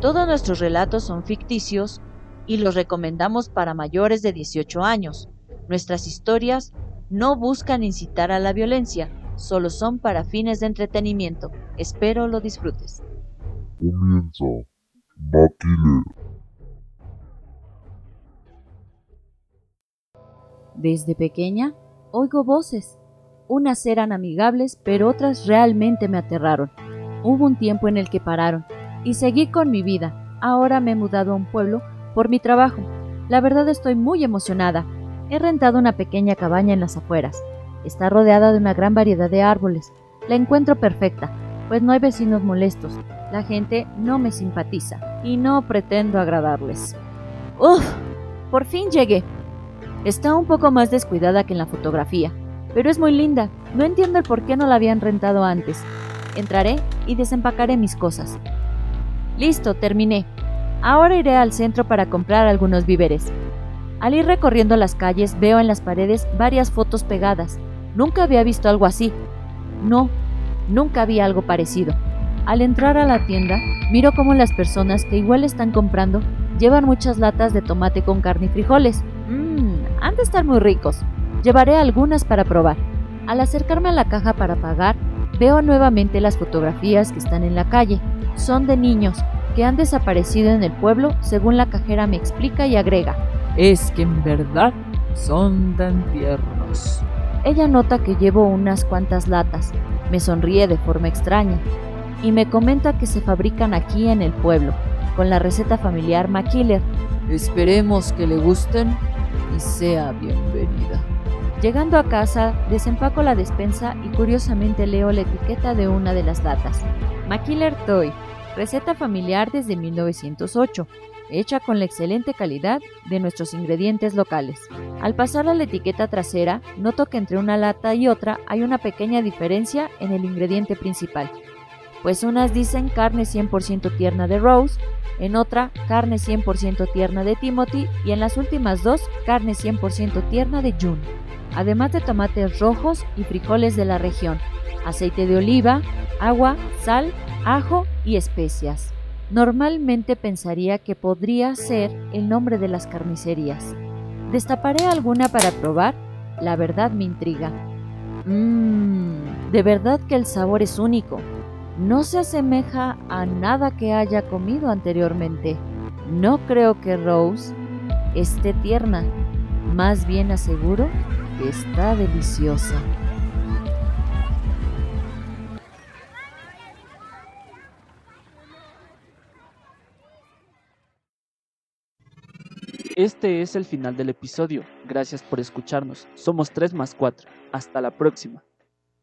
Todos nuestros relatos son ficticios y los recomendamos para mayores de 18 años. Nuestras historias no buscan incitar a la violencia, solo son para fines de entretenimiento. Espero lo disfrutes. Comienza. Desde pequeña oigo voces. Unas eran amigables, pero otras realmente me aterraron. Hubo un tiempo en el que pararon y seguí con mi vida. Ahora me he mudado a un pueblo por mi trabajo. La verdad estoy muy emocionada. He rentado una pequeña cabaña en las afueras. Está rodeada de una gran variedad de árboles. La encuentro perfecta, pues no hay vecinos molestos. La gente no me simpatiza y no pretendo agradarles. ¡Uf! Por fin llegué. Está un poco más descuidada que en la fotografía, pero es muy linda. No entiendo el por qué no la habían rentado antes. Entraré y desempacaré mis cosas. Listo, terminé. Ahora iré al centro para comprar algunos víveres. Al ir recorriendo las calles veo en las paredes varias fotos pegadas. Nunca había visto algo así. No, nunca había algo parecido. Al entrar a la tienda, miro cómo las personas que igual están comprando llevan muchas latas de tomate con carne y frijoles. Mmm, han de estar muy ricos. Llevaré algunas para probar. Al acercarme a la caja para pagar, veo nuevamente las fotografías que están en la calle. Son de niños que han desaparecido en el pueblo, según la cajera me explica y agrega. Es que en verdad son tan tiernos. Ella nota que llevo unas cuantas latas, me sonríe de forma extraña y me comenta que se fabrican aquí en el pueblo, con la receta familiar Maquiller. Esperemos que le gusten y sea bienvenida. Llegando a casa, desempaco la despensa y curiosamente leo la etiqueta de una de las latas. Maquiller Toy, receta familiar desde 1908, hecha con la excelente calidad de nuestros ingredientes locales. Al pasar a la etiqueta trasera, noto que entre una lata y otra hay una pequeña diferencia en el ingrediente principal, pues unas dicen carne 100% tierna de Rose, en otra carne 100% tierna de Timothy y en las últimas dos carne 100% tierna de June, además de tomates rojos y frijoles de la región, aceite de oliva, agua, sal, ajo y especias. Normalmente pensaría que podría ser el nombre de las carnicerías. Destaparé alguna para probar, la verdad me intriga. Mmm, de verdad que el sabor es único. No se asemeja a nada que haya comido anteriormente. No creo que Rose esté tierna, más bien aseguro está deliciosa. Este es el final del episodio. Gracias por escucharnos. Somos 3 más 4. Hasta la próxima.